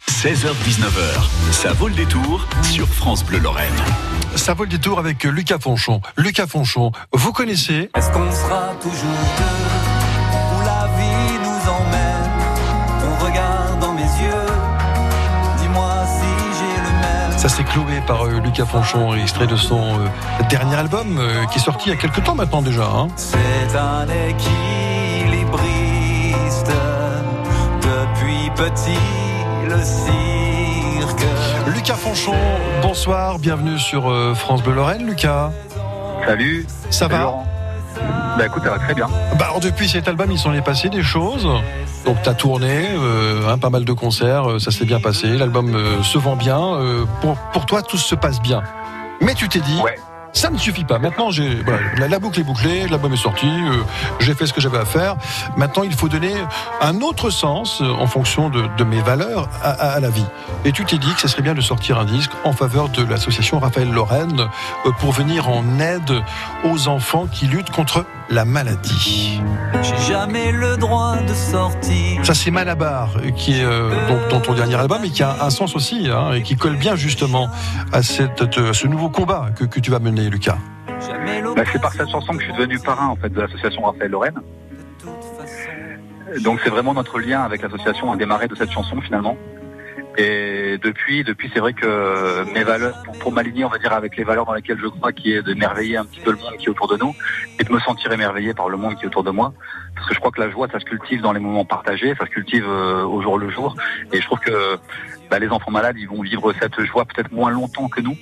16h-19h, ça vaut le détour sur France Bleu Lorraine. Ça vaut le détour avec Lucas Fonchon. Lucas Fonchon, vous connaissez Est-ce qu'on sera toujours deux Où la vie nous emmène? On regarde dans mes yeux Dis-moi si j'ai le même Ça s'est cloué par euh, Lucas Fonchon, extrait de son euh, dernier album euh, qui est sorti il y a quelques temps maintenant déjà. hein. C'est un équilibriste Depuis petit le cirque Lucas Fonchon, bonsoir, bienvenue sur euh, France Bleu Lorraine. Lucas, Salut. ça va Laurent. Bah écoute, ça va très bien. bah, alors, Depuis cet album, il s'en est passé des choses. Donc tu as tourné, euh, hein, pas mal de concerts, euh, ça s'est bien passé, l'album euh, se vend bien. pour, pour toi, tout se passe bien. Mais tu t'es dit, Ouais. Ça ne suffit pas. Maintenant, j'ai voilà, la, la boucle est bouclée, l'album est sorti, euh, j'ai fait ce que j'avais à faire. Maintenant, il faut donner un autre sens euh, en fonction de, de mes valeurs à, à- à la vie. Et tu t'es dit que ce serait bien de sortir un disque en faveur de l'association Raphaël Lorraine euh, pour venir en aide aux enfants qui luttent contre la maladie. J'ai jamais le droit de sortir Ça, c'est Malabar, qui est euh, donc, dans ton dernier album et qui a un sens aussi, hein, et qui colle bien justement à, cette, à ce nouveau combat que, que tu vas mener, Lucas. Bah, c'est par cette chanson que je suis devenu parrain en fait de l'association Raphaël Lorraine. Donc c'est vraiment notre lien avec l'association a démarré de cette chanson finalement. Et depuis, depuis c'est vrai que mes valeurs, pour, m'aligner on va dire avec les valeurs dans lesquelles je crois, qui est de merveiller un petit peu le monde qui est autour de nous et de me sentir émerveillé par le monde qui est autour de moi. Parce que je crois que la joie, ça se cultive dans les moments partagés, ça se cultive euh, au jour le jour. Et je trouve que bah, les enfants malades, ils vont vivre cette joie peut-être moins longtemps que nous.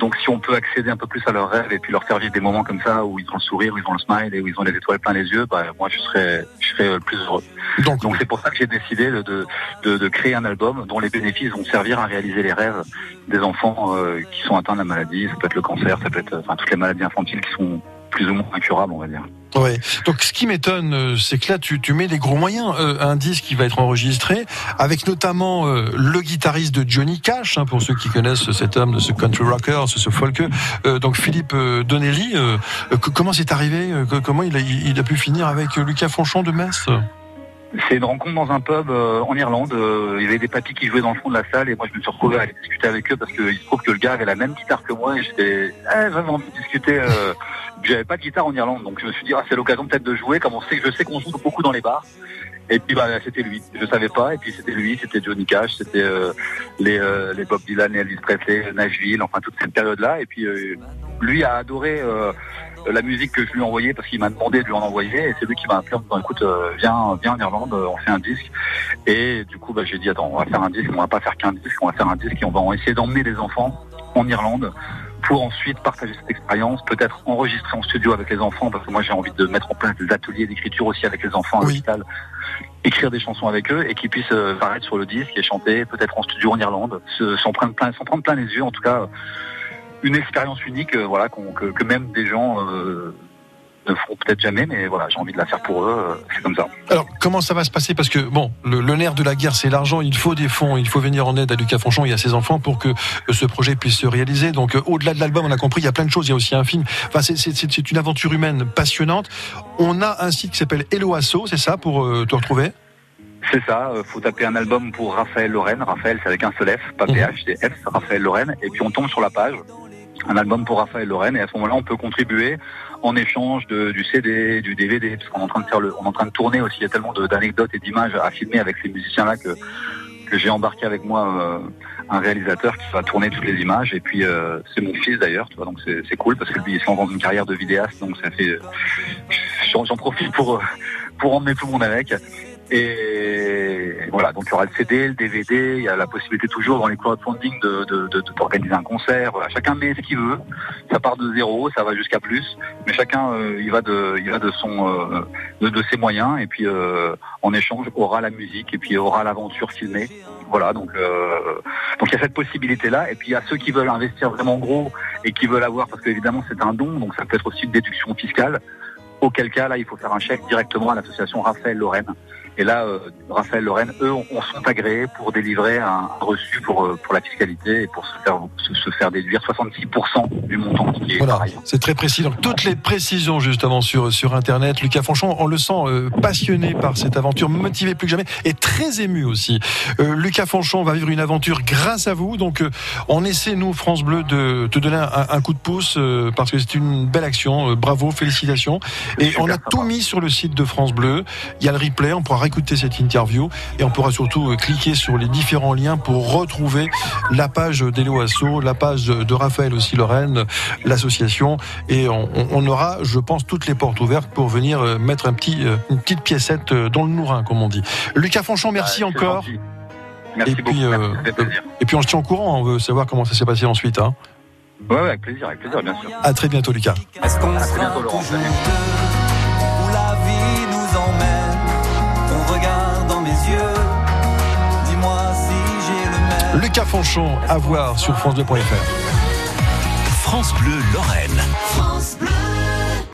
Donc si on peut accéder un peu plus à leurs rêves et puis leur faire vivre des moments comme ça où ils ont le sourire, où ils ont le smile et où ils ont les étoiles plein les yeux, bah, moi je serais, je serais euh, le plus heureux. Donc, Donc c'est pour ça que j'ai décidé de, de, de, de créer un album dont les bénéfices vont servir à réaliser les rêves des enfants euh, qui sont atteints de la maladie. Ça peut être le cancer, ça peut être enfin, toutes les maladies infantiles qui sont plus ou moins incurables, on va dire. Ouais. Donc, ce qui m'étonne, euh, c'est que là, tu, tu mets des gros moyens. Euh, un disque qui va être enregistré avec notamment euh, le guitariste de Johnny Cash, hein, pour ceux qui connaissent cet homme, de ce country rocker, ce, ce folk. Euh, donc, Philippe euh, Donnelly. euh, comment c'est arrivé Comment il a, il a pu finir avec Lucas Fonchon de Metz? C'est une rencontre dans un pub euh, en Irlande. Euh, il y avait des papis qui jouaient dans le fond de la salle et moi je me suis retrouvé à aller discuter avec eux parce qu'il se trouve que le gars avait la même guitare que moi et j'étais eh, vraiment envie de discuter. Euh, J'avais pas de guitare en Irlande donc je me suis dit ah, c'est l'occasion peut-être de jouer comme on sait je sais qu'on joue beaucoup dans les bars. Et puis bah c'était lui. Je savais pas et puis c'était lui, c'était Johnny Cash, c'était euh, les euh, les Bob Dylan, et Elvis Presley, Nashville, enfin toute cette période là et puis euh, lui a adoré euh, la musique que je lui ai envoyée parce qu'il m'a demandé de lui en envoyer et c'est lui qui m'a appelé en me disant écoute euh, viens viens en Irlande euh, on fait un disque et du coup bah, j'ai dit attends on va faire un disque on va pas faire qu'un disque on va faire un disque et on va essayer d'emmener des enfants en Irlande pour ensuite partager cette expérience peut-être enregistrer en studio avec les enfants parce que moi j'ai envie de mettre en place des ateliers d'écriture aussi avec les enfants à Oui. l'hôpital écrire des chansons avec eux et qu'ils puissent euh, paraître sur le disque et chanter peut-être en studio en Irlande se- s'en prendre plein s'en prendre plein les yeux en tout cas une expérience unique, euh, voilà, que, que même des gens euh, ne feront peut-être jamais, mais voilà, j'ai envie de la faire pour eux, euh, c'est comme ça. Alors, comment ça va se passer? Parce que, bon, le, le nerf de la guerre, c'est l'argent. Il faut des fonds. Il faut venir en aide à Lucas Fonchon et à ses enfants pour que ce projet puisse se réaliser. Donc, au-delà de l'album, on a compris, il y a plein de choses. Il y a aussi un film. Enfin, c'est- une aventure humaine passionnante. On a un site qui s'appelle Hello Asso, c'est ça, pour euh, te retrouver? C'est ça, euh, faut taper un album pour Raphaël Lorraine, Raphaël c'est avec un seul F, pas Mhm. PH, c'est F, Raphaël Lorraine, et puis on tombe sur la page, un album pour Raphaël Lorraine, et à ce moment-là on peut contribuer en échange de, du CD, du DVD, parce qu'on est en train de faire le, on est en train de tourner aussi, il y a tellement d'anecdotes et d'images à filmer avec ces musiciens-là que, que j'ai embarqué avec moi euh, un réalisateur qui va tourner toutes les images, et puis euh, c'est mon fils d'ailleurs, tu vois, donc c'est cool parce que lui il se lance dans une carrière de vidéaste, donc ça fait, j'en j'en profite pour, euh, pour emmener tout le monde avec. Et voilà, donc il y aura le CD, le DVD, il y a la possibilité toujours dans les crowdfunding de, de, de, de- d'organiser un concert. Voilà, chacun met ce qu'il veut. Ça part de zéro, ça va jusqu'à plus, mais chacun euh, il va de il va de son euh, de, de ses moyens et puis euh, en échange aura la musique et puis aura l'aventure filmée. Voilà, donc euh, donc il y a cette possibilité là et puis il y a ceux qui veulent investir vraiment gros et qui veulent avoir parce qu'évidemment c'est un don, donc ça peut être aussi une déduction fiscale. Auquel cas là il faut faire un chèque directement à l'association Raphaël Lorraine Et là, euh, Raphaël Lorraine, eux, on, on sont agréés pour délivrer un reçu pour, euh, pour la fiscalité et pour se faire, se, se faire déduire 66% du montant qui est Voilà, c'est très précis. Donc toutes les précisions justement sur sur internet. Lucas Fonchon, on le sent euh, passionné par cette aventure, motivé plus que jamais et très ému aussi. Euh, Lucas Fonchon va vivre une aventure grâce à vous. Donc euh, on essaie nous France Bleu de te donner un, un coup de pouce euh, parce que c'est une belle action. Bravo, félicitations. Et on a tout mis sur le site de France Bleu. Il y a le replay, on pourra réécouter cette interview et on pourra surtout euh, cliquer sur les différents liens pour retrouver la page d'Elo Asso, la page de Raphaël aussi Lorraine, l'association et on, aura, je pense, toutes les portes ouvertes pour venir euh, mettre un petit, euh, une petite piécette dans le nourrin, comme on dit. Lucas Fonchon, merci encore. gentil. Merci Et beaucoup. puis, euh, merci, ça fait plaisir. Et puis on se tient au courant, on veut savoir comment ça s'est passé ensuite. Hein. Ouais, ouais, avec plaisir, avec plaisir, bien sûr. À très bientôt, Lucas. À très bientôt, Laurent. Lucas Fonchon, à voir sur FranceBleu.fr. France Bleu Lorraine. France Bleu.